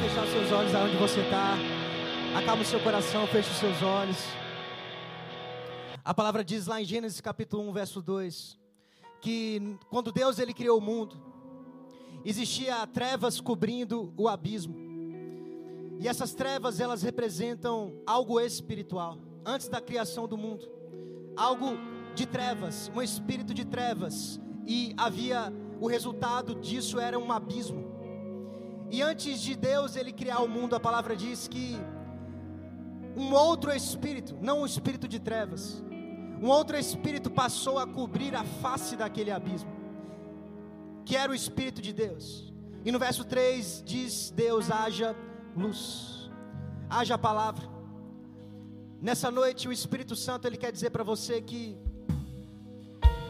fechar seus olhos aonde você está. Acalma o seu coração, feche os seus olhos. A palavra diz lá em Gênesis capítulo 1, verso 2, que quando Deus ele criou o mundo, existia trevas cobrindo o abismo. E essas trevas elas representam algo espiritual, antes da criação do mundo. Algo de trevas, um espírito de trevas, e havia o resultado disso era um abismo. E antes de Deus ele criar o mundo, a palavra diz que um outro espírito, não o espírito de trevas, um outro espírito passou a cobrir a face daquele abismo, que era o espírito de Deus. E no verso 3 diz: Deus haja luz, haja palavra. Nessa noite o Espírito Santo ele quer dizer para você que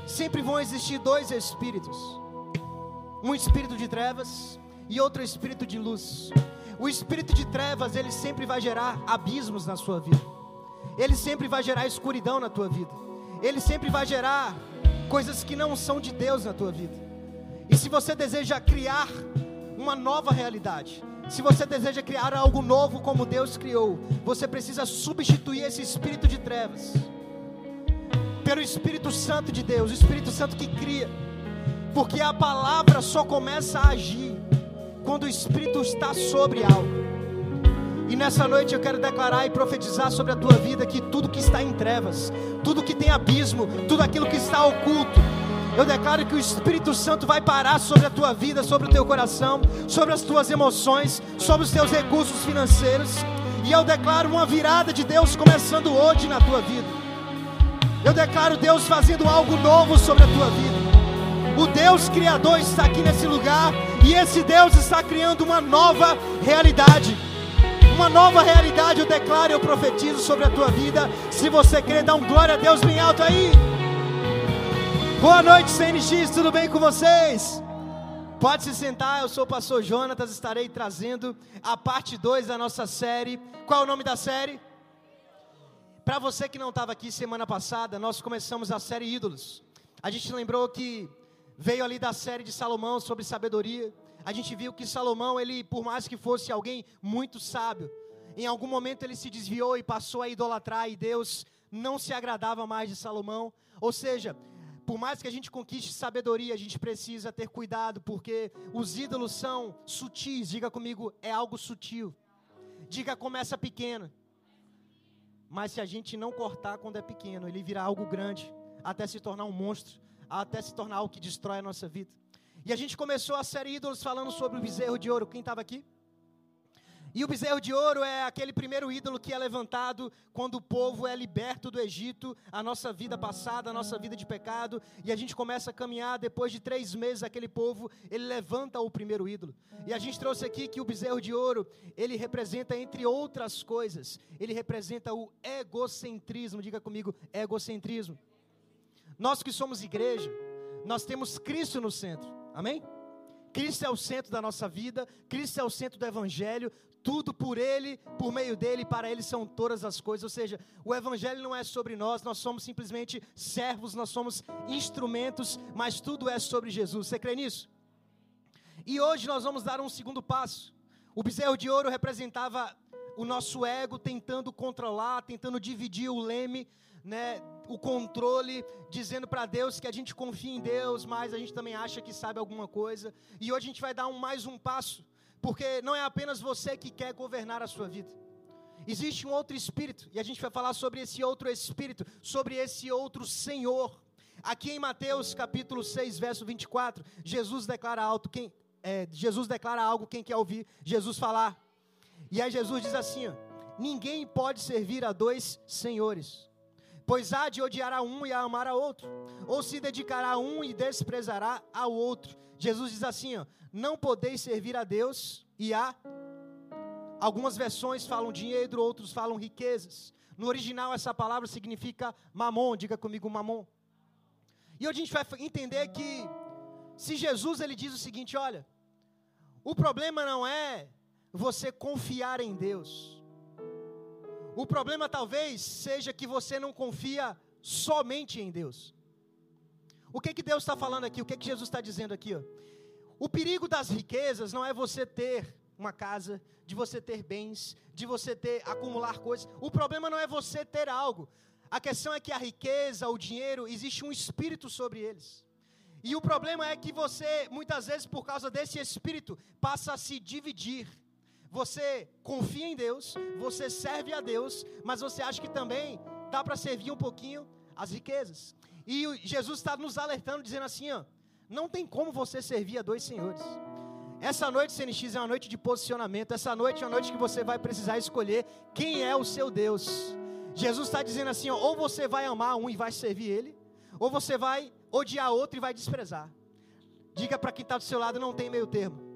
sempre vão existir dois espíritos: um espírito de trevas e outro espírito de luz. O espírito de trevas, ele sempre vai gerar abismos na sua vida. Ele sempre vai gerar escuridão na tua vida. Ele sempre vai gerar coisas que não são de Deus na tua vida. E se você deseja criar uma nova realidade, se você deseja criar algo novo como Deus criou, você precisa substituir esse espírito de trevas pelo Espírito Santo de Deus, o Espírito Santo que cria. Porque a palavra só começa a agir quando o Espírito está sobre algo. E nessa noite eu quero declarar e profetizar sobre a tua vida que tudo que está em trevas, tudo que tem abismo, tudo aquilo que está oculto, eu declaro que o Espírito Santo vai parar sobre a tua vida, sobre o teu coração, sobre as tuas emoções, sobre os teus recursos financeiros. E eu declaro uma virada de Deus começando hoje na tua vida. Eu declaro Deus fazendo algo novo sobre a tua vida. O Deus Criador está aqui nesse lugar e esse Deus está criando uma nova realidade. Uma nova realidade eu declaro, eu profetizo sobre a tua vida. Se você quer dá um glória a Deus bem alto aí. Boa noite, CNX, tudo bem com vocês? Pode se sentar, eu sou o pastor Jonatas, estarei trazendo a parte 2 da nossa série. Qual é o nome da série? Para você que não estava aqui semana passada, nós começamos a série Ídolos. A gente lembrou que veio ali da série de Salomão sobre sabedoria. A gente viu que Salomão, ele, por mais que fosse alguém muito sábio, em algum momento ele se desviou e passou a idolatrar e Deus não se agradava mais de Salomão. Ou seja, por mais que a gente conquiste sabedoria, a gente precisa ter cuidado, porque os ídolos são sutis. Diga comigo, é algo sutil. Diga, começa pequeno. Mas se a gente não cortar quando é pequeno, ele virá algo grande, até se tornar um monstro, até se tornar algo que destrói a nossa vida. E a gente começou a série ídolos falando sobre o bezerro de ouro. Quem estava aqui? E o bezerro de ouro é aquele primeiro ídolo que é levantado quando o povo é liberto do Egito, a nossa vida passada, a nossa vida de pecado, e a gente começa a caminhar. Depois de três meses, aquele povo ele levanta o primeiro ídolo. E a gente trouxe aqui que o bezerro de ouro ele representa, entre outras coisas, ele representa o egocentrismo. Diga comigo, egocentrismo. Nós que somos igreja, nós temos Cristo no centro. Amém? Cristo é o centro da nossa vida, Cristo é o centro do Evangelho, tudo por Ele, por meio dele, para Ele são todas as coisas. Ou seja, o Evangelho não é sobre nós, nós somos simplesmente servos, nós somos instrumentos, mas tudo é sobre Jesus. Você crê nisso? E hoje nós vamos dar um segundo passo. O bezerro de ouro representava o nosso ego tentando controlar, tentando dividir o leme, né, o controle, dizendo para Deus que a gente confia em Deus, mas a gente também acha que sabe alguma coisa. E hoje a gente vai dar um, mais um passo porque não é apenas você que quer governar a sua vida. Existe um outro espírito, e a gente vai falar sobre esse outro espírito, sobre esse outro Senhor. Aqui em Mateus capítulo 6, verso 24, Jesus declara alto, quem, é, Jesus declara algo, quem quer ouvir, Jesus falar. E aí Jesus diz assim: ó, ninguém pode servir a dois senhores, pois há de odiar a um e a amar a outro, ou se dedicará a um e desprezará ao outro. Jesus diz assim: ó, não podeis servir a Deus e a. Algumas versões falam dinheiro, outros falam riquezas. No original, essa palavra significa mamon, diga comigo mamon. E hoje a gente vai entender que, se Jesus ele diz o seguinte: olha, o problema não é você confiar em Deus. O problema talvez seja que você não confia somente em Deus. O que que Deus está falando aqui? O que que Jesus está dizendo aqui? Ó? O perigo das riquezas não é você ter uma casa, de você ter bens, de você ter acumular coisas. O problema não é você ter algo. A questão é que a riqueza, o dinheiro, existe um espírito sobre eles. E o problema é que você, muitas vezes, por causa desse espírito, passa a se dividir. Você confia em Deus, você serve a Deus, mas você acha que também dá para servir um pouquinho as riquezas. E Jesus está nos alertando, dizendo assim: ó, não tem como você servir a dois senhores. Essa noite, CNX, é uma noite de posicionamento. Essa noite é uma noite que você vai precisar escolher quem é o seu Deus. Jesus está dizendo assim: ó, ou você vai amar um e vai servir ele, ou você vai odiar outro e vai desprezar. Diga para quem está do seu lado: não tem meio termo.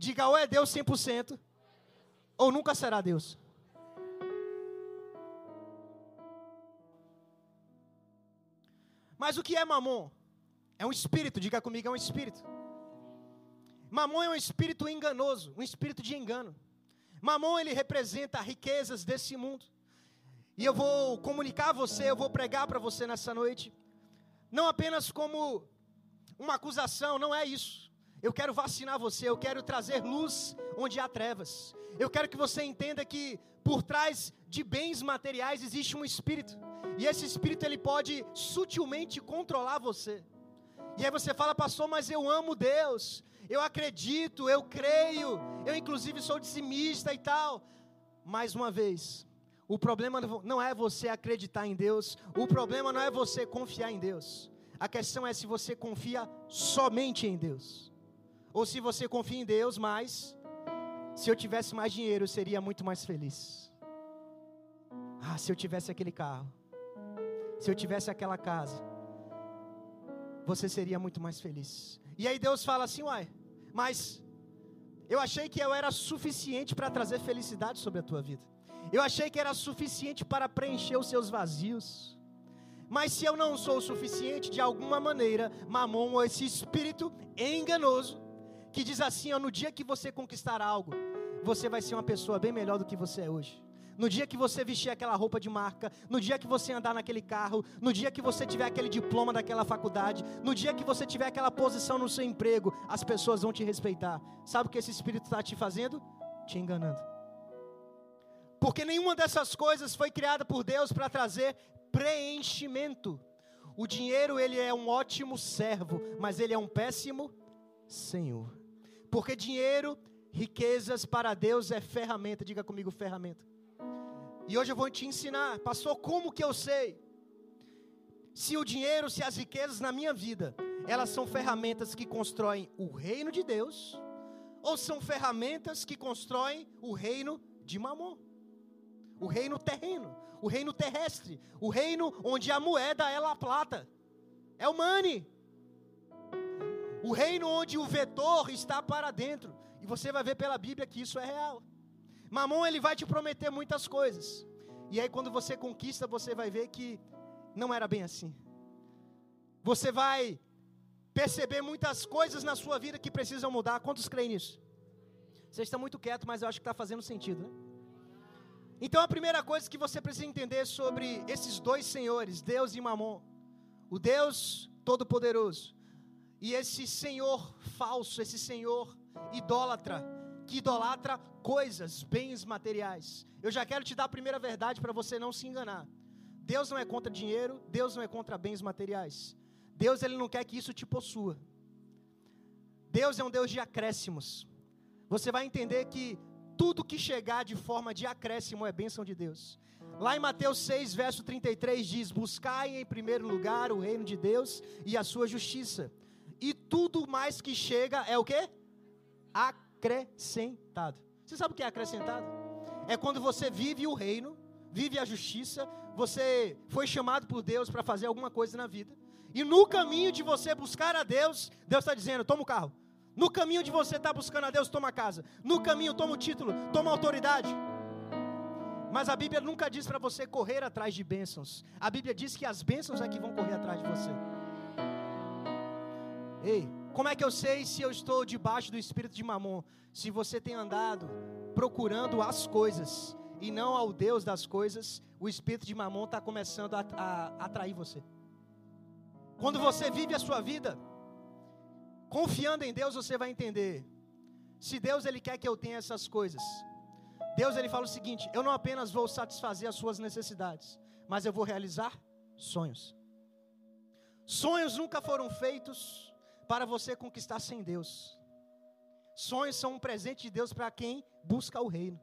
Diga ou é Deus 100%, ou nunca será Deus. Mas o que é mamon? É um espírito, diga comigo, é um espírito. Mamon é um espírito enganoso, um espírito de engano. Mamon ele representa riquezas desse mundo. E eu vou comunicar a você, eu vou pregar para você nessa noite, não apenas como uma acusação, não é isso. Eu quero vacinar você, eu quero trazer luz onde há trevas. Eu quero que você entenda que por trás de bens materiais existe um espírito. E esse espírito ele pode sutilmente controlar você. E aí você fala, pastor, mas eu amo Deus, eu acredito, eu creio, eu inclusive sou dizimista e tal. Mais uma vez, o problema não é você acreditar em Deus, o problema não é você confiar em Deus. A questão é se você confia somente em Deus. Ou se você confia em Deus, mas se eu tivesse mais dinheiro, eu seria muito mais feliz. Ah, se eu tivesse aquele carro se eu tivesse aquela casa, você seria muito mais feliz. E aí Deus fala assim, uai, mas eu achei que eu era suficiente para trazer felicidade sobre a tua vida. Eu achei que era suficiente para preencher os seus vazios. Mas se eu não sou o suficiente, de alguma maneira, Mamon, esse espírito enganoso, que diz assim: ó, no dia que você conquistar algo, você vai ser uma pessoa bem melhor do que você é hoje no dia que você vestir aquela roupa de marca, no dia que você andar naquele carro, no dia que você tiver aquele diploma daquela faculdade, no dia que você tiver aquela posição no seu emprego, as pessoas vão te respeitar. Sabe o que esse espírito está te fazendo? Te enganando. Porque nenhuma dessas coisas foi criada por Deus para trazer preenchimento. O dinheiro ele é um ótimo servo, mas ele é um péssimo senhor. Porque dinheiro, riquezas para Deus é ferramenta. Diga comigo, ferramenta. E hoje eu vou te ensinar, pastor, como que eu sei se o dinheiro, se as riquezas na minha vida, elas são ferramentas que constroem o reino de Deus ou são ferramentas que constroem o reino de Mamon? O reino terreno, o reino terrestre, o reino onde a moeda é a plata. É o money. O reino onde o vetor está para dentro. E você vai ver pela Bíblia que isso é real. Mamon ele vai te prometer muitas coisas. E aí quando você conquista, você vai ver que não era bem assim. Você vai perceber muitas coisas na sua vida que precisam mudar. Quantos creem nisso? Você está muito quieto, mas eu acho que está fazendo sentido, né? Então a primeira coisa que você precisa entender sobre esses dois senhores, Deus e Mamon, o Deus Todo-Poderoso e esse Senhor falso, esse Senhor idólatra, que idolatra coisas, bens materiais. Eu já quero te dar a primeira verdade para você não se enganar. Deus não é contra dinheiro, Deus não é contra bens materiais. Deus ele não quer que isso te possua. Deus é um Deus de acréscimos. Você vai entender que tudo que chegar de forma de acréscimo é bênção de Deus. Lá em Mateus 6, verso 33 diz: Buscai em primeiro lugar o reino de Deus e a sua justiça. E tudo mais que chega é o que? Acréscimo acrescentado. Você sabe o que é acrescentado? É quando você vive o reino, vive a justiça, você foi chamado por Deus para fazer alguma coisa na vida. E no caminho de você buscar a Deus, Deus está dizendo: toma o carro. No caminho de você estar tá buscando a Deus, toma a casa. No caminho, toma o título, toma a autoridade. Mas a Bíblia nunca diz para você correr atrás de bênçãos. A Bíblia diz que as bênçãos é que vão correr atrás de você. Ei, como é que eu sei se eu estou debaixo do espírito de Mamon? Se você tem andado procurando as coisas e não ao Deus das coisas, o espírito de Mamon está começando a, a, a atrair você. Quando você vive a sua vida confiando em Deus, você vai entender Se Deus ele quer que eu tenha essas coisas, Deus ele fala o seguinte: eu não apenas vou satisfazer as suas necessidades, mas eu vou realizar sonhos. Sonhos nunca foram feitos para você conquistar sem Deus. Sonhos são um presente de Deus para quem busca o reino.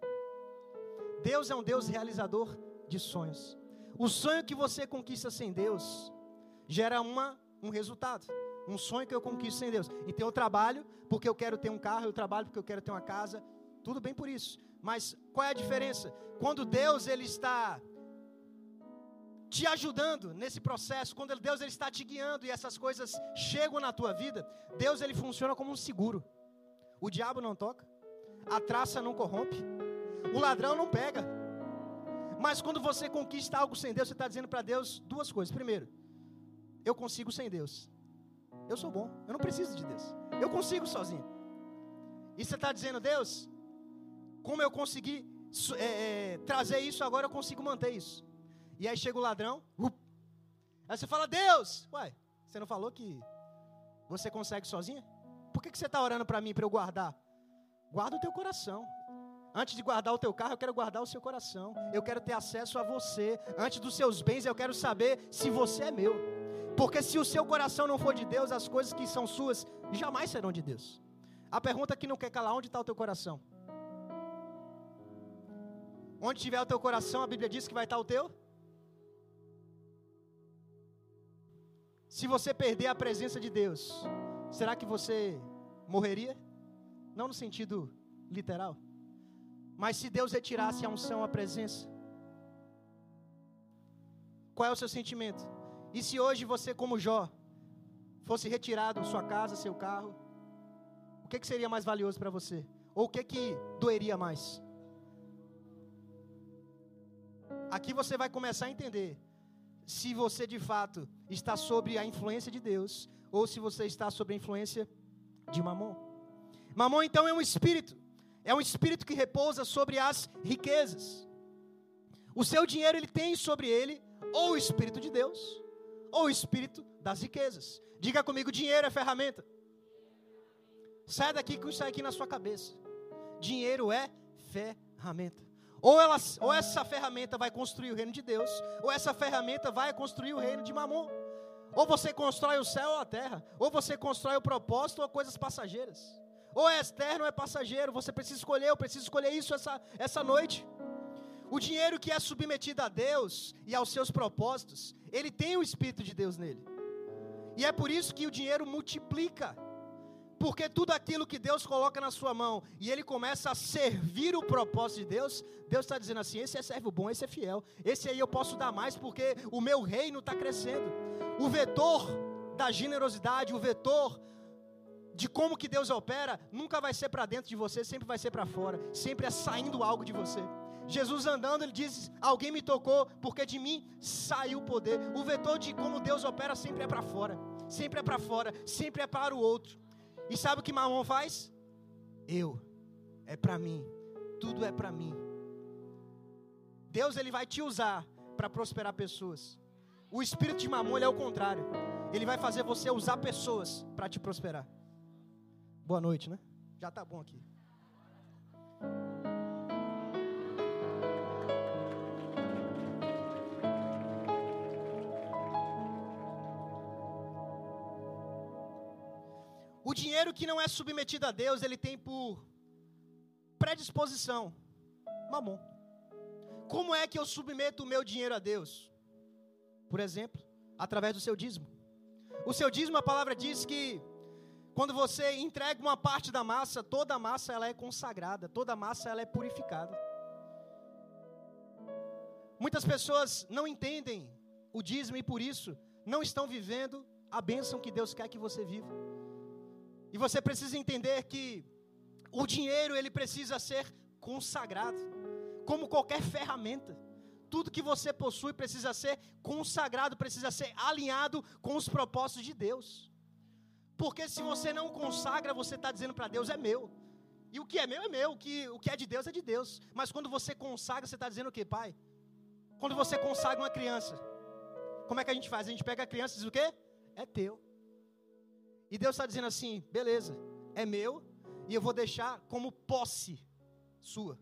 Deus é um Deus realizador de sonhos. O sonho que você conquista sem Deus gera uma, um resultado. Um sonho que eu conquisto sem Deus. Então eu trabalho porque eu quero ter um carro, eu trabalho porque eu quero ter uma casa. Tudo bem por isso. Mas qual é a diferença? Quando Deus ele está te ajudando nesse processo, quando Deus ele está te guiando e essas coisas chegam na tua vida, Deus ele funciona como um seguro. O diabo não toca, a traça não corrompe, o ladrão não pega. Mas quando você conquista algo sem Deus, você está dizendo para Deus duas coisas. Primeiro, eu consigo sem Deus. Eu sou bom, eu não preciso de Deus. Eu consigo sozinho. E você está dizendo, Deus, como eu consegui é, é, trazer isso, agora eu consigo manter isso. E aí chega o ladrão, up. aí você fala, Deus, uai, você não falou que você consegue sozinha? Por que, que você está orando para mim, para eu guardar? Guarda o teu coração. Antes de guardar o teu carro, eu quero guardar o seu coração. Eu quero ter acesso a você. Antes dos seus bens, eu quero saber se você é meu. Porque se o seu coração não for de Deus, as coisas que são suas jamais serão de Deus. A pergunta que não quer calar, onde está o teu coração? Onde tiver o teu coração, a Bíblia diz que vai estar o teu Se você perder a presença de Deus, será que você morreria? Não no sentido literal. Mas se Deus retirasse a unção, a presença, qual é o seu sentimento? E se hoje você, como Jó, fosse retirado sua casa, seu carro, o que, que seria mais valioso para você? Ou o que, que doeria mais? Aqui você vai começar a entender se você de fato está sob a influência de Deus ou se você está sob a influência de Mamon. Mamon então é um espírito, é um espírito que repousa sobre as riquezas. O seu dinheiro ele tem sobre ele ou o espírito de Deus ou o espírito das riquezas. Diga comigo, dinheiro é ferramenta. Sai daqui com isso aqui na sua cabeça. Dinheiro é ferramenta. Ou, ela, ou essa ferramenta vai construir o reino de Deus, ou essa ferramenta vai construir o reino de Mamon. Ou você constrói o céu ou a terra, ou você constrói o propósito ou coisas passageiras. Ou é externo ou é passageiro, você precisa escolher, eu preciso escolher isso essa, essa noite. O dinheiro que é submetido a Deus e aos seus propósitos, ele tem o Espírito de Deus nele. E é por isso que o dinheiro multiplica. Porque tudo aquilo que Deus coloca na sua mão e ele começa a servir o propósito de Deus, Deus está dizendo assim: esse é servo bom, esse é fiel, esse aí eu posso dar mais porque o meu reino está crescendo. O vetor da generosidade, o vetor de como que Deus opera, nunca vai ser para dentro de você, sempre vai ser para fora, sempre é saindo algo de você. Jesus andando, ele diz: Alguém me tocou, porque de mim saiu o poder. O vetor de como Deus opera sempre é para fora, sempre é para fora, sempre é para o outro. E sabe o que Mamon faz? Eu. É para mim. Tudo é para mim. Deus ele vai te usar para prosperar pessoas. O espírito de Mamon é o contrário. Ele vai fazer você usar pessoas para te prosperar. Boa noite, né? Já tá bom aqui. Dinheiro que não é submetido a Deus, ele tem por predisposição mamon. Como é que eu submeto o meu dinheiro a Deus? Por exemplo, através do seu dízimo. O seu dízimo, a palavra diz que quando você entrega uma parte da massa, toda a massa ela é consagrada, toda a massa ela é purificada. Muitas pessoas não entendem o dízimo e por isso não estão vivendo a bênção que Deus quer que você viva. E você precisa entender que o dinheiro ele precisa ser consagrado, como qualquer ferramenta. Tudo que você possui precisa ser consagrado, precisa ser alinhado com os propósitos de Deus. Porque se você não consagra, você está dizendo para Deus: é meu. E o que é meu é meu, o que, o que é de Deus é de Deus. Mas quando você consagra, você está dizendo o que, pai? Quando você consagra uma criança, como é que a gente faz? A gente pega a criança e diz o quê? É teu. E Deus está dizendo assim: beleza, é meu, e eu vou deixar como posse sua.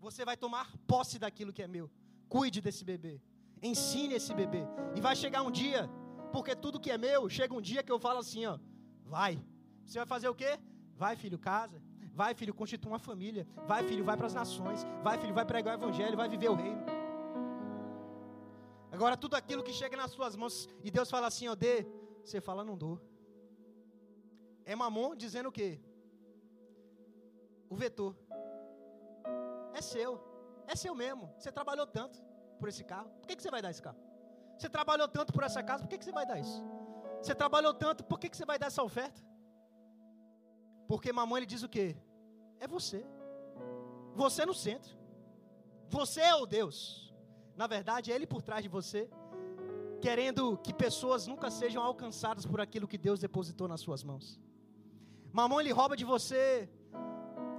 Você vai tomar posse daquilo que é meu. Cuide desse bebê. Ensine esse bebê. E vai chegar um dia, porque tudo que é meu, chega um dia que eu falo assim, ó, vai. Você vai fazer o quê? Vai, filho, casa. Vai, filho, constitui uma família. Vai, filho, vai para as nações. Vai, filho, vai pregar o evangelho, vai viver o reino. Agora, tudo aquilo que chega nas suas mãos e Deus fala assim, ó, dê, você fala, não dou. É mamon dizendo o quê? O vetor. É seu. É seu mesmo. Você trabalhou tanto por esse carro. Por que, que você vai dar esse carro? Você trabalhou tanto por essa casa. Por que, que você vai dar isso? Você trabalhou tanto. Por que, que você vai dar essa oferta? Porque mamãe ele diz o quê? É você. Você no centro. Você é o Deus. Na verdade, é Ele por trás de você, querendo que pessoas nunca sejam alcançadas por aquilo que Deus depositou nas suas mãos. Mamão ele rouba de você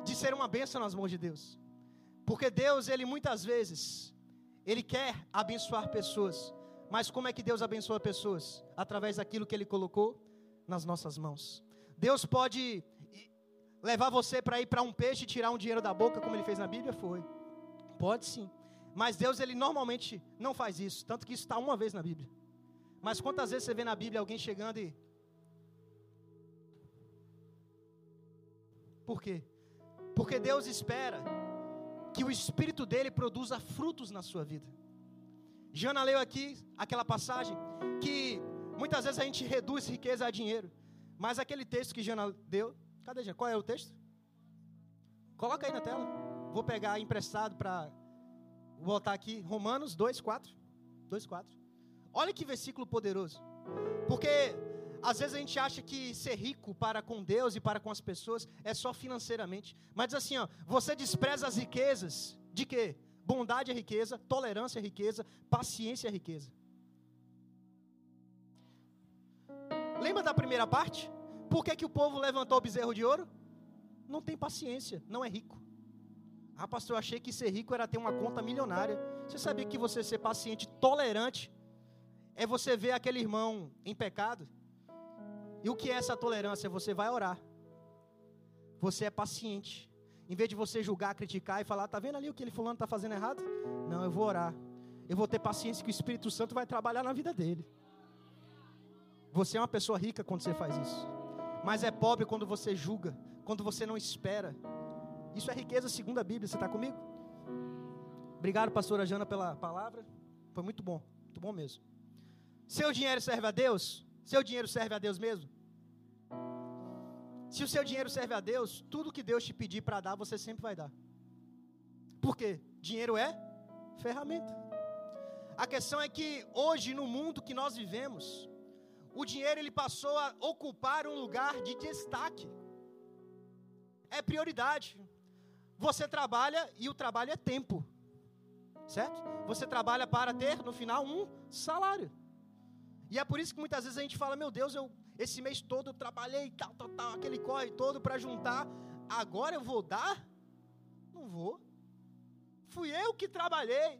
de ser uma bênção nas mãos de Deus. Porque Deus, ele muitas vezes, ele quer abençoar pessoas. Mas como é que Deus abençoa pessoas? Através daquilo que ele colocou nas nossas mãos. Deus pode levar você para ir para um peixe e tirar um dinheiro da boca, como ele fez na Bíblia? Foi. Pode sim. Mas Deus, ele normalmente não faz isso. Tanto que isso está uma vez na Bíblia. Mas quantas vezes você vê na Bíblia alguém chegando e Por quê? Porque Deus espera que o Espírito dele produza frutos na sua vida. Jana leu aqui aquela passagem que muitas vezes a gente reduz riqueza a dinheiro. Mas aquele texto que Jana deu, cadê Jana? Qual é o texto? Coloca aí na tela. Vou pegar emprestado para botar aqui Romanos 2, 4. 2, 4. Olha que versículo poderoso. Porque às vezes a gente acha que ser rico para com Deus e para com as pessoas é só financeiramente. Mas assim, ó, você despreza as riquezas de quê? Bondade é riqueza, tolerância é riqueza, paciência é riqueza. Lembra da primeira parte? Por que, que o povo levantou o bezerro de ouro? Não tem paciência, não é rico. Ah, pastor, eu achei que ser rico era ter uma conta milionária. Você sabia que você ser paciente, tolerante, é você ver aquele irmão em pecado e o que é essa tolerância? Você vai orar. Você é paciente. Em vez de você julgar, criticar e falar, tá vendo ali o que ele fulano está fazendo errado? Não, eu vou orar. Eu vou ter paciência que o Espírito Santo vai trabalhar na vida dele. Você é uma pessoa rica quando você faz isso. Mas é pobre quando você julga, quando você não espera. Isso é riqueza segundo a Bíblia. Você está comigo? Obrigado, pastora Jana, pela palavra. Foi muito bom, muito bom mesmo. Seu dinheiro serve a Deus? Seu dinheiro serve a Deus mesmo? Se o seu dinheiro serve a Deus, tudo que Deus te pedir para dar, você sempre vai dar. Por quê? Dinheiro é ferramenta. A questão é que hoje, no mundo que nós vivemos, o dinheiro ele passou a ocupar um lugar de destaque. É prioridade. Você trabalha e o trabalho é tempo. Certo? Você trabalha para ter no final um salário. E é por isso que muitas vezes a gente fala, meu Deus, eu esse mês todo eu trabalhei, tal, tal, tal, aquele corre todo para juntar. Agora eu vou dar? Não vou. Fui eu que trabalhei.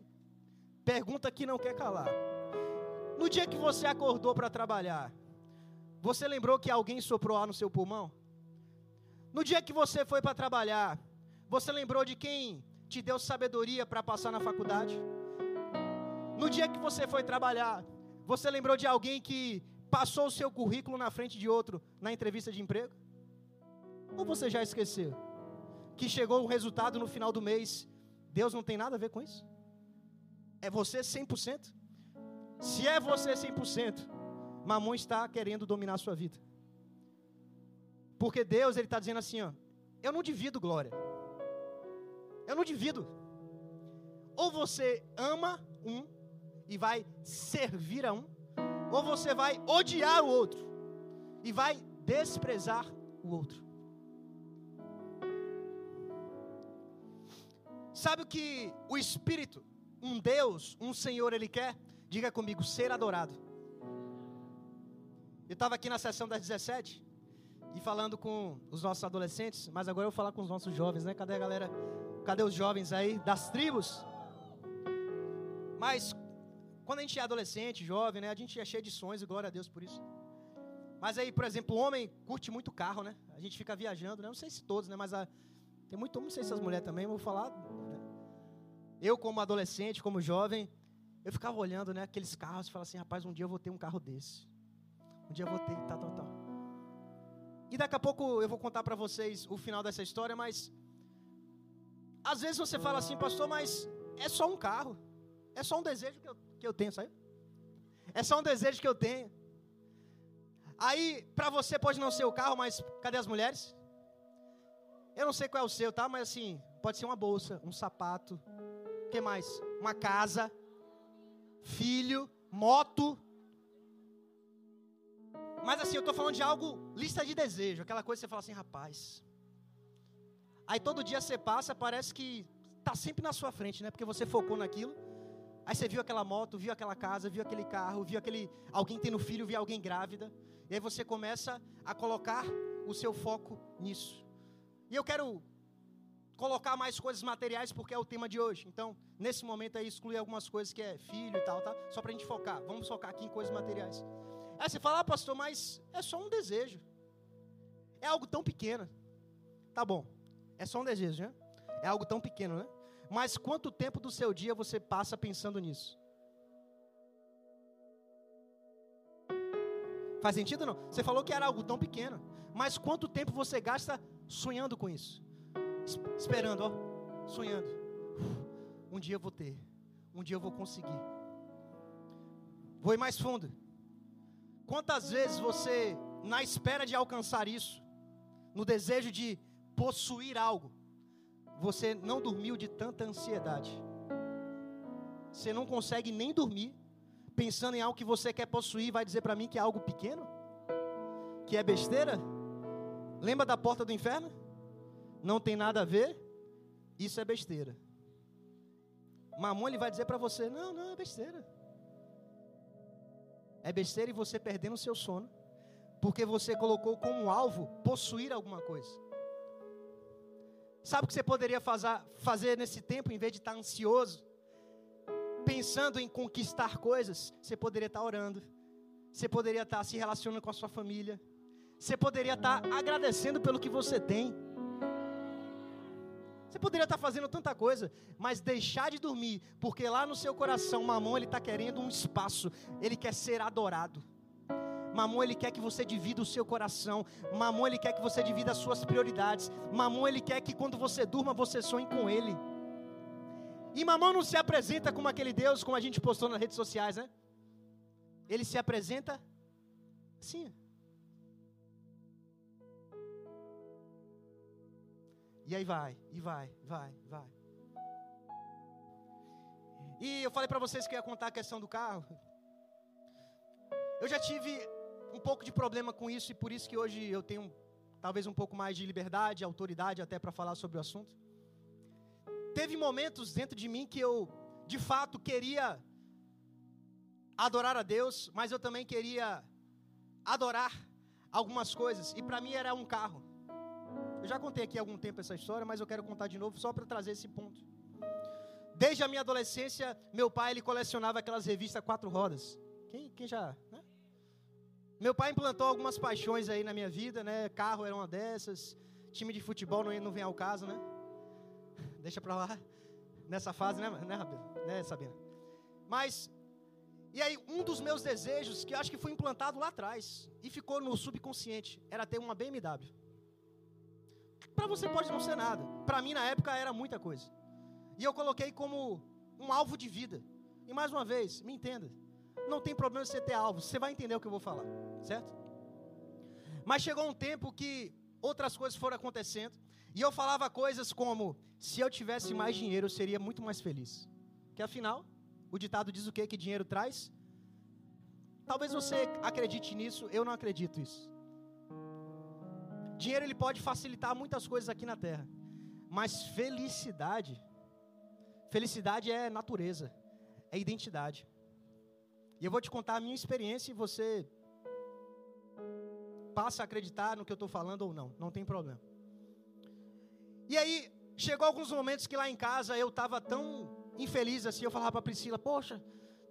Pergunta que não quer calar. No dia que você acordou para trabalhar, você lembrou que alguém soprou ar no seu pulmão? No dia que você foi para trabalhar, você lembrou de quem te deu sabedoria para passar na faculdade? No dia que você foi trabalhar, você lembrou de alguém que passou o seu currículo na frente de outro na entrevista de emprego? Ou você já esqueceu? Que chegou o resultado no final do mês, Deus não tem nada a ver com isso? É você 100%? Se é você 100%, Mamon está querendo dominar a sua vida. Porque Deus, Ele está dizendo assim, ó, eu não divido glória. Eu não divido. Ou você ama um e vai servir a um, ou você vai odiar o outro e vai desprezar o outro. Sabe o que o Espírito, um Deus, um Senhor, Ele quer? Diga comigo, ser adorado. Eu estava aqui na sessão das 17 e falando com os nossos adolescentes, mas agora eu vou falar com os nossos jovens, né? Cadê a galera? Cadê os jovens aí das tribos? Mas quando a gente é adolescente, jovem, né, a gente é cheio de sonhos, e glória a Deus por isso. Mas aí, por exemplo, o homem curte muito carro, né? A gente fica viajando, né? Não sei se todos, né? Mas a, tem muito, não sei se as mulheres também, vou falar. Né? Eu, como adolescente, como jovem, eu ficava olhando, né? Aqueles carros e falava assim, rapaz, um dia eu vou ter um carro desse. Um dia eu vou ter, tal, tal, tal. E daqui a pouco eu vou contar para vocês o final dessa história, mas às vezes você fala assim, pastor, mas é só um carro. É só um desejo que eu, que eu tenho, sabe? É só um desejo que eu tenho. Aí, para você pode não ser o carro, mas cadê as mulheres? Eu não sei qual é o seu, tá? Mas assim, pode ser uma bolsa, um sapato. O que mais? Uma casa, filho, moto. Mas assim, eu estou falando de algo, lista de desejo, aquela coisa que você fala assim, rapaz. Aí todo dia você passa, parece que está sempre na sua frente, né? Porque você focou naquilo. Aí você viu aquela moto, viu aquela casa, viu aquele carro, viu aquele alguém tendo filho, viu alguém grávida. E aí você começa a colocar o seu foco nisso. E eu quero colocar mais coisas materiais porque é o tema de hoje. Então, nesse momento aí, excluir algumas coisas que é filho e tal, tá? Só para a gente focar. Vamos focar aqui em coisas materiais. Aí você fala, ah, pastor, mas é só um desejo. É algo tão pequeno. Tá bom. É só um desejo, né? É algo tão pequeno, né? Mas quanto tempo do seu dia você passa pensando nisso? Faz sentido ou não? Você falou que era algo tão pequeno. Mas quanto tempo você gasta sonhando com isso? Esperando, ó. Sonhando. Um dia eu vou ter. Um dia eu vou conseguir. Vou ir mais fundo. Quantas vezes você, na espera de alcançar isso, no desejo de possuir algo, você não dormiu de tanta ansiedade? Você não consegue nem dormir, pensando em algo que você quer possuir, vai dizer para mim que é algo pequeno? Que é besteira? Lembra da porta do inferno? Não tem nada a ver? Isso é besteira. Mamon ele vai dizer para você: não, não, é besteira. É besteira e você perdendo o seu sono, porque você colocou como alvo possuir alguma coisa. Sabe o que você poderia fazer nesse tempo, em vez de estar ansioso, pensando em conquistar coisas? Você poderia estar orando, você poderia estar se relacionando com a sua família, você poderia estar agradecendo pelo que você tem. Você poderia estar fazendo tanta coisa, mas deixar de dormir, porque lá no seu coração, mamão, ele está querendo um espaço, ele quer ser adorado. Mamon, ele quer que você divida o seu coração. Mamon, ele quer que você divida as suas prioridades. Mamon, ele quer que quando você durma, você sonhe com ele. E Mamon não se apresenta como aquele Deus, como a gente postou nas redes sociais, né? Ele se apresenta assim. E aí vai, e vai, vai, vai. E eu falei para vocês que eu ia contar a questão do carro. Eu já tive um pouco de problema com isso e por isso que hoje eu tenho talvez um pouco mais de liberdade, autoridade até para falar sobre o assunto. Teve momentos dentro de mim que eu, de fato, queria adorar a Deus, mas eu também queria adorar algumas coisas e para mim era um carro. Eu já contei aqui há algum tempo essa história, mas eu quero contar de novo só para trazer esse ponto. Desde a minha adolescência, meu pai ele colecionava aquelas revistas quatro rodas. Quem, quem já, né? Meu pai implantou algumas paixões aí na minha vida, né? Carro era uma dessas. Time de futebol não, não vem ao caso, né? Deixa pra lá. Nessa fase, né, né, né, Sabina? Mas, e aí, um dos meus desejos, que eu acho que foi implantado lá atrás, e ficou no subconsciente, era ter uma BMW. Para você pode não ser nada. Para mim, na época, era muita coisa. E eu coloquei como um alvo de vida. E mais uma vez, me entenda. Não tem problema você ter alvo. Você vai entender o que eu vou falar. Certo? Mas chegou um tempo que outras coisas foram acontecendo. E eu falava coisas como: se eu tivesse mais dinheiro, eu seria muito mais feliz. Que afinal, o ditado diz o quê? Que dinheiro traz? Talvez você acredite nisso, eu não acredito isso. Dinheiro ele pode facilitar muitas coisas aqui na terra, mas felicidade, felicidade é natureza, é identidade. E eu vou te contar a minha experiência e você passa a acreditar no que eu estou falando ou não, não tem problema. E aí, chegou alguns momentos que lá em casa eu estava tão infeliz assim, eu falava para Priscila, poxa,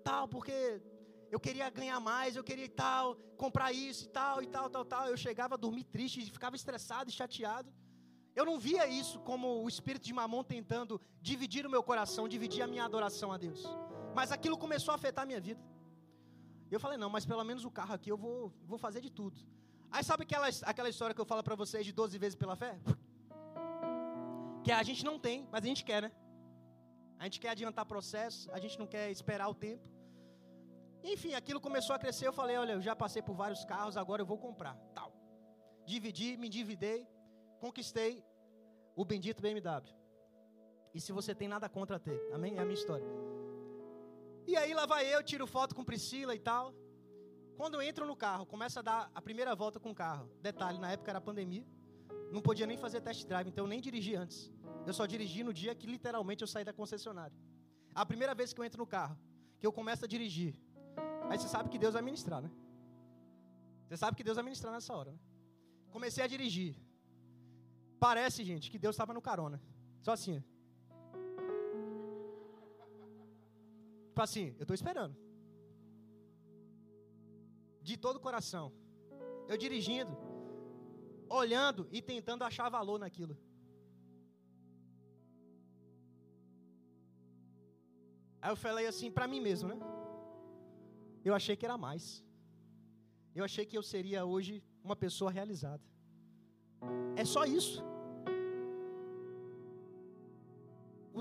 tal, porque eu queria ganhar mais, eu queria tal, comprar isso e tal, e tal, tal, tal. Eu chegava a dormir triste, ficava estressado e chateado. Eu não via isso como o espírito de mamon tentando dividir o meu coração, dividir a minha adoração a Deus. Mas aquilo começou a afetar a minha vida. Eu falei, não, mas pelo menos o carro aqui eu vou, vou fazer de tudo. Aí sabe aquela, aquela história que eu falo para vocês de 12 vezes pela fé? Que a gente não tem, mas a gente quer, né? A gente quer adiantar processo, a gente não quer esperar o tempo. Enfim, aquilo começou a crescer. Eu falei: olha, eu já passei por vários carros, agora eu vou comprar. Tal. Dividi, me endividei, conquistei o bendito BMW. E se você tem nada contra ter, amém? É a minha história. E aí lá vai eu, tiro foto com Priscila e tal. Quando eu entro no carro, começa a dar a primeira volta com o carro. Detalhe, na época era pandemia. Não podia nem fazer test drive, então eu nem dirigi antes. Eu só dirigi no dia que literalmente eu saí da concessionária. A primeira vez que eu entro no carro, que eu começo a dirigir, Aí você sabe que Deus vai ministrar, né? Você sabe que Deus vai ministrar nessa hora. Né? Comecei a dirigir. Parece, gente, que Deus estava no carona. Só assim. Tipo assim, eu estou esperando. De todo o coração. Eu dirigindo, olhando e tentando achar valor naquilo. Aí eu falei assim para mim mesmo, né? Eu achei que era mais. Eu achei que eu seria hoje uma pessoa realizada. É só isso.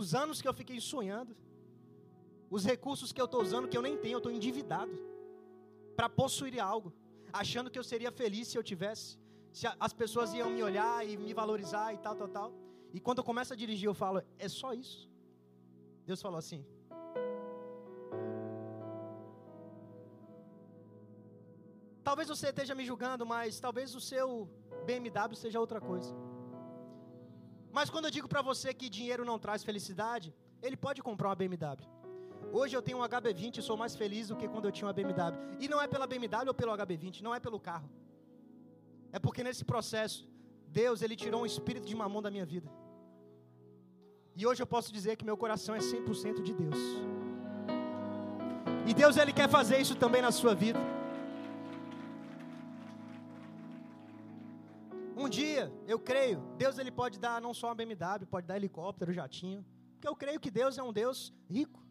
Os anos que eu fiquei sonhando, os recursos que eu estou usando que eu nem tenho, eu estou endividado para possuir algo, achando que eu seria feliz se eu tivesse, se as pessoas iam me olhar e me valorizar e tal, tal, tal. E quando eu começo a dirigir, eu falo, é só isso. Deus falou assim: Talvez você esteja me julgando, mas talvez o seu BMW seja outra coisa. Mas quando eu digo para você que dinheiro não traz felicidade, ele pode comprar uma BMW. Hoje eu tenho um HB20 e sou mais feliz do que quando eu tinha uma BMW. E não é pela BMW ou pelo HB20, não é pelo carro. É porque nesse processo, Deus ele tirou um espírito de mamão da minha vida. E hoje eu posso dizer que meu coração é 100% de Deus. E Deus ele quer fazer isso também na sua vida. Um dia, eu creio, Deus ele pode dar não só uma BMW, pode dar helicóptero, jatinho, porque eu creio que Deus é um Deus rico.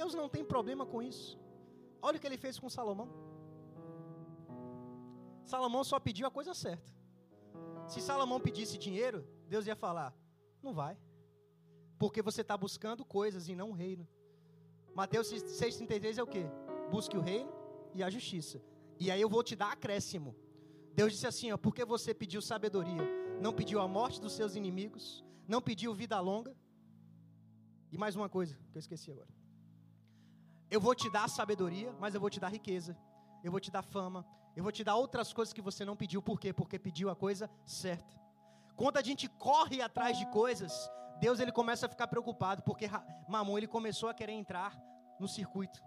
Deus não tem problema com isso. Olha o que ele fez com Salomão. Salomão só pediu a coisa certa. Se Salomão pedisse dinheiro, Deus ia falar: não vai, porque você está buscando coisas e não o reino. Mateus 6,33 é o que? Busque o reino e a justiça. E aí eu vou te dar acréscimo. Deus disse assim: ó, porque você pediu sabedoria, não pediu a morte dos seus inimigos, não pediu vida longa. E mais uma coisa que eu esqueci agora. Eu vou te dar sabedoria, mas eu vou te dar riqueza. Eu vou te dar fama. Eu vou te dar outras coisas que você não pediu. Por quê? Porque pediu a coisa certa. Quando a gente corre atrás de coisas, Deus ele começa a ficar preocupado, porque Mamon ele começou a querer entrar no circuito.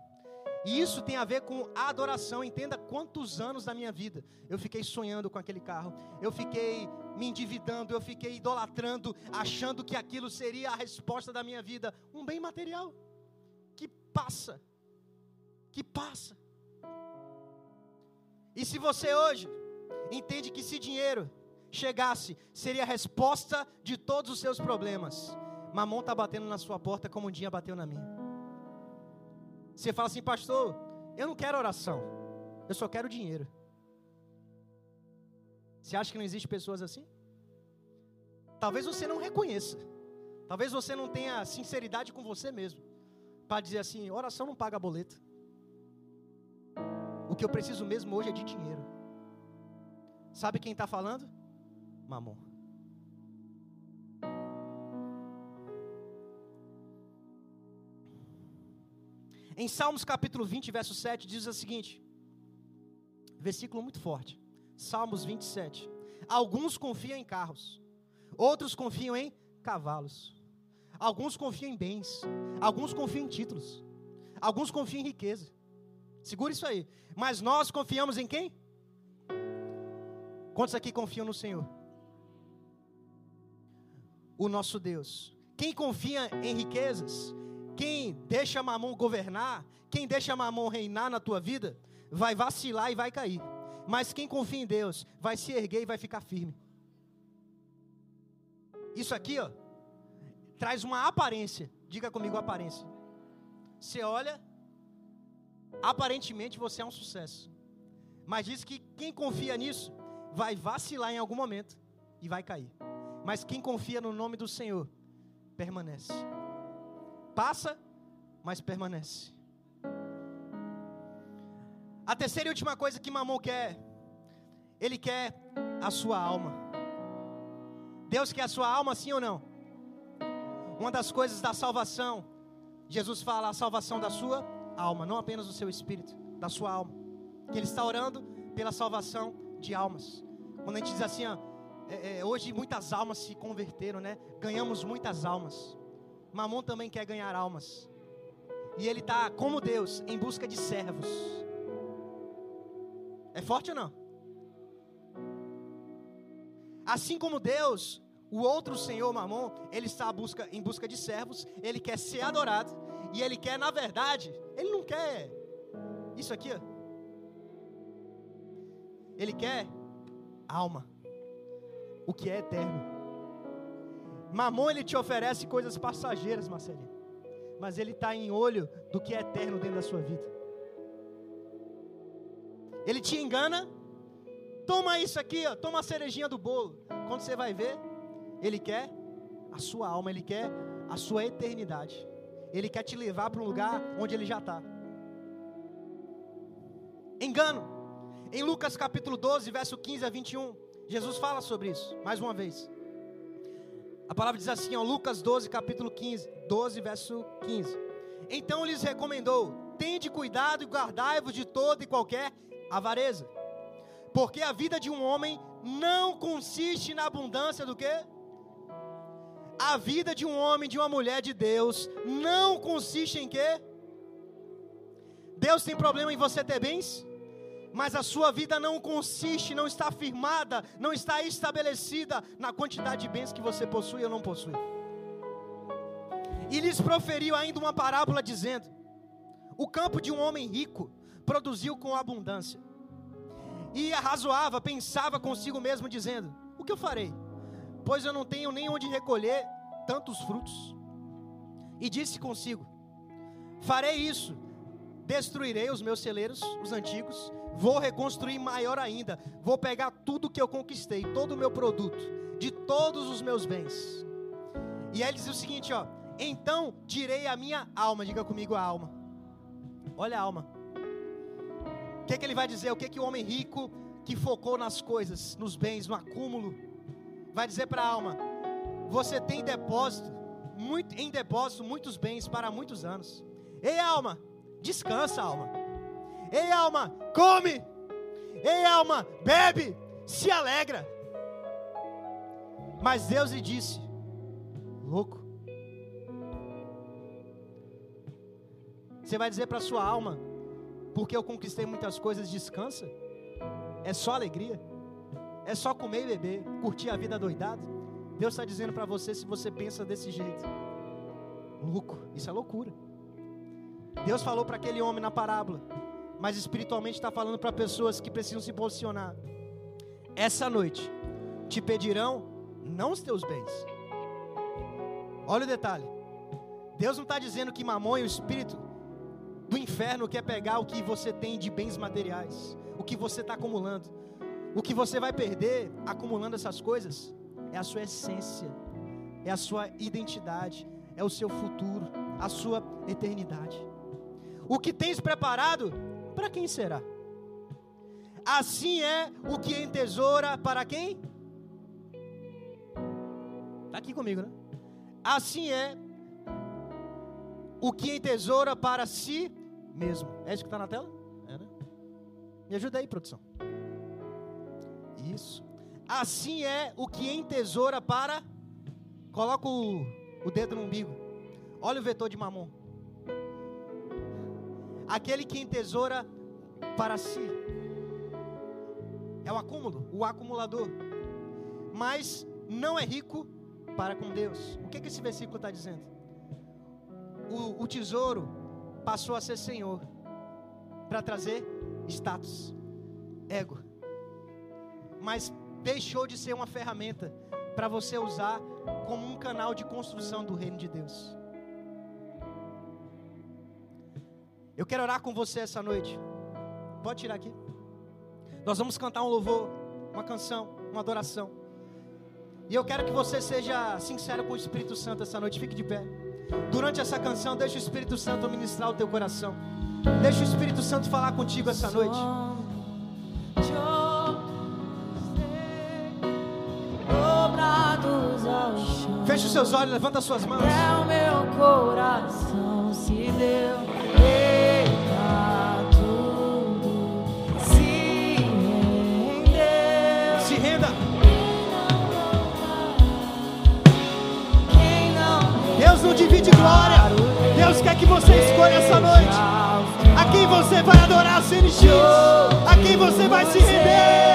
E isso tem a ver com a adoração. Entenda quantos anos da minha vida eu fiquei sonhando com aquele carro. Eu fiquei me endividando, eu fiquei idolatrando, achando que aquilo seria a resposta da minha vida. Um bem material que passa. Que passa. E se você hoje entende que se dinheiro chegasse, seria a resposta de todos os seus problemas, Mamon está batendo na sua porta como um dia bateu na minha. Você fala assim, pastor, eu não quero oração, eu só quero dinheiro. Você acha que não existe pessoas assim? Talvez você não reconheça. Talvez você não tenha sinceridade com você mesmo. Para dizer assim, oração não paga boleto. O que eu preciso mesmo hoje é de dinheiro. Sabe quem está falando? Mamon. Em Salmos capítulo 20, verso 7, diz o seguinte: versículo muito forte. Salmos 27. Alguns confiam em carros, outros confiam em cavalos, alguns confiam em bens, alguns confiam em títulos, alguns confiam em riqueza. Segura isso aí. Mas nós confiamos em quem? Quantos aqui confiam no Senhor? O nosso Deus. Quem confia em riquezas, quem deixa mamon governar, quem deixa mamon reinar na tua vida, vai vacilar e vai cair. Mas quem confia em Deus vai se erguer e vai ficar firme. Isso aqui, ó, traz uma aparência. Diga comigo aparência. Você olha, aparentemente você é um sucesso. Mas diz que quem confia nisso vai vacilar em algum momento e vai cair. Mas quem confia no nome do Senhor permanece. Passa, mas permanece. A terceira e última coisa que Mamon quer, ele quer a sua alma. Deus quer a sua alma, sim ou não? Uma das coisas da salvação, Jesus fala a salvação da sua alma, não apenas do seu espírito, da sua alma. Que Ele está orando pela salvação de almas. Quando a gente diz assim, ó, é, é, hoje muitas almas se converteram, né? Ganhamos muitas almas. Mamon também quer ganhar almas. E ele está, como Deus, em busca de servos. É forte ou não? Assim como Deus, o outro Senhor Mamon, ele está busca, em busca de servos, ele quer ser adorado, e ele quer, na verdade, ele não quer isso aqui, ó. Ele quer alma, o que é eterno. Mamon ele te oferece coisas passageiras, Marcelinho, mas ele está em olho do que é eterno dentro da sua vida. Ele te engana. Toma isso aqui, ó, toma a cerejinha do bolo. Quando você vai ver, ele quer a sua alma, ele quer a sua eternidade. Ele quer te levar para um lugar onde ele já está. Engano. Em Lucas capítulo 12, verso 15 a 21, Jesus fala sobre isso, mais uma vez. A palavra diz assim, ó, Lucas 12, capítulo 15, 12, verso 15. Então lhes recomendou: Tende cuidado e guardai-vos de toda e qualquer avareza. Porque a vida de um homem não consiste na abundância do que? A vida de um homem, de uma mulher de Deus, não consiste em quê? Deus tem problema em você ter bens? Mas a sua vida não consiste, não está firmada, não está estabelecida na quantidade de bens que você possui ou não possui. E lhes proferiu ainda uma parábola dizendo: O campo de um homem rico produziu com abundância. E arrazoava, pensava consigo mesmo, dizendo: O que eu farei? Pois eu não tenho nem onde recolher tantos frutos. E disse consigo: Farei isso, destruirei os meus celeiros, os antigos, vou reconstruir maior ainda, vou pegar tudo que eu conquistei, todo o meu produto, de todos os meus bens. E aí ele diz o seguinte: ó, então tirei a minha alma, diga comigo a alma. Olha a alma o que, é que ele vai dizer? O que, é que o homem rico que focou nas coisas, nos bens, no acúmulo, vai dizer para a alma: Você tem depósito, muito, em depósito muitos bens para muitos anos. Ei, alma, descansa, alma. Ei, alma, come. Ei, alma, bebe, se alegra. Mas Deus lhe disse: Louco. Você vai dizer para sua alma: porque eu conquistei muitas coisas, descansa? É só alegria? É só comer e beber, curtir a vida doidado? Deus está dizendo para você se você pensa desse jeito. Louco, isso é loucura. Deus falou para aquele homem na parábola, mas espiritualmente está falando para pessoas que precisam se posicionar. Essa noite te pedirão não os teus bens. Olha o detalhe. Deus não está dizendo que mamão e o espírito do inferno quer pegar o que você tem de bens materiais, o que você está acumulando. O que você vai perder acumulando essas coisas é a sua essência, é a sua identidade, é o seu futuro, a sua eternidade. O que tens preparado, para quem será? Assim é o que entesoura para quem? Está aqui comigo, né? Assim é o que entesoura para si mesmo. É isso que está na tela? É, né? Me ajuda aí, produção. Isso. Assim é o que entesoura para. Coloca o, o dedo no umbigo. Olha o vetor de mamon. Aquele que entesoura para si. É o acúmulo, o acumulador. Mas não é rico para com Deus. O que, que esse versículo está dizendo? o, o tesouro passou a ser senhor para trazer status, ego. Mas deixou de ser uma ferramenta para você usar como um canal de construção do reino de Deus. Eu quero orar com você essa noite. Pode tirar aqui. Nós vamos cantar um louvor, uma canção, uma adoração. E eu quero que você seja sincero com o Espírito Santo essa noite. Fique de pé. Durante essa canção, deixa o Espírito Santo ministrar o teu coração. Deixa o Espírito Santo falar contigo essa noite. Feche os seus olhos, levanta as suas mãos. É o meu coração se deu. Deus não divide glória. Deus quer que você escolha essa noite. A quem você vai adorar sem A quem você vai se render.